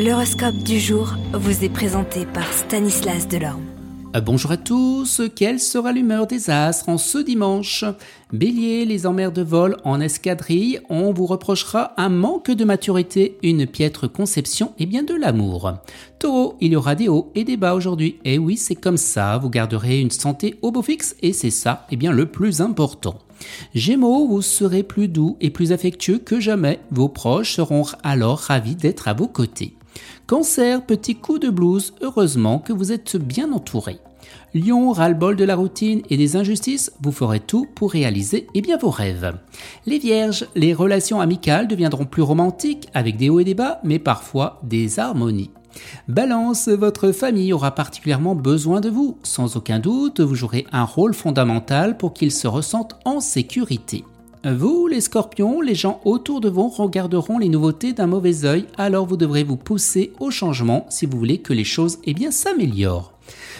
L'horoscope du jour vous est présenté par Stanislas Delorme. Euh, bonjour à tous, quelle sera l'humeur des astres en ce dimanche? Bélier, les emmers de vol en escadrille, on vous reprochera un manque de maturité, une piètre conception et bien de l'amour. Taureau, il y aura des hauts et des bas aujourd'hui, et oui c'est comme ça, vous garderez une santé au beau fixe et c'est ça, et bien le plus important. Gémeaux, vous serez plus doux et plus affectueux que jamais, vos proches seront alors ravis d'être à vos côtés. Cancer, petit coup de blues, heureusement que vous êtes bien entouré. Lion, ras-le-bol de la routine et des injustices, vous ferez tout pour réaliser eh bien, vos rêves. Les vierges, les relations amicales deviendront plus romantiques avec des hauts et des bas, mais parfois des harmonies. Balance, votre famille aura particulièrement besoin de vous. Sans aucun doute, vous jouerez un rôle fondamental pour qu'ils se ressentent en sécurité. Vous, les scorpions, les gens autour de vous regarderont les nouveautés d'un mauvais œil, alors vous devrez vous pousser au changement si vous voulez que les choses eh s'améliorent.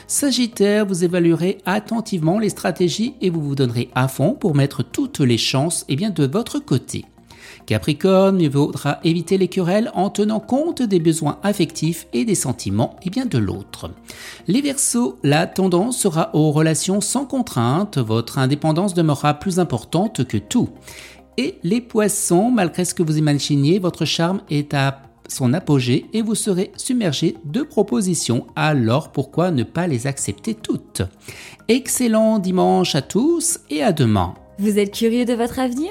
Sagittaire, vous évaluerez attentivement les stratégies et vous vous donnerez à fond pour mettre toutes les chances eh bien, de votre côté. Capricorne, il vaudra éviter les querelles en tenant compte des besoins affectifs et des sentiments et bien de l'autre. Les Verseaux, la tendance sera aux relations sans contrainte, votre indépendance demeurera plus importante que tout. Et les Poissons, malgré ce que vous imaginiez, votre charme est à son apogée et vous serez submergé de propositions, alors pourquoi ne pas les accepter toutes? Excellent dimanche à tous et à demain. Vous êtes curieux de votre avenir?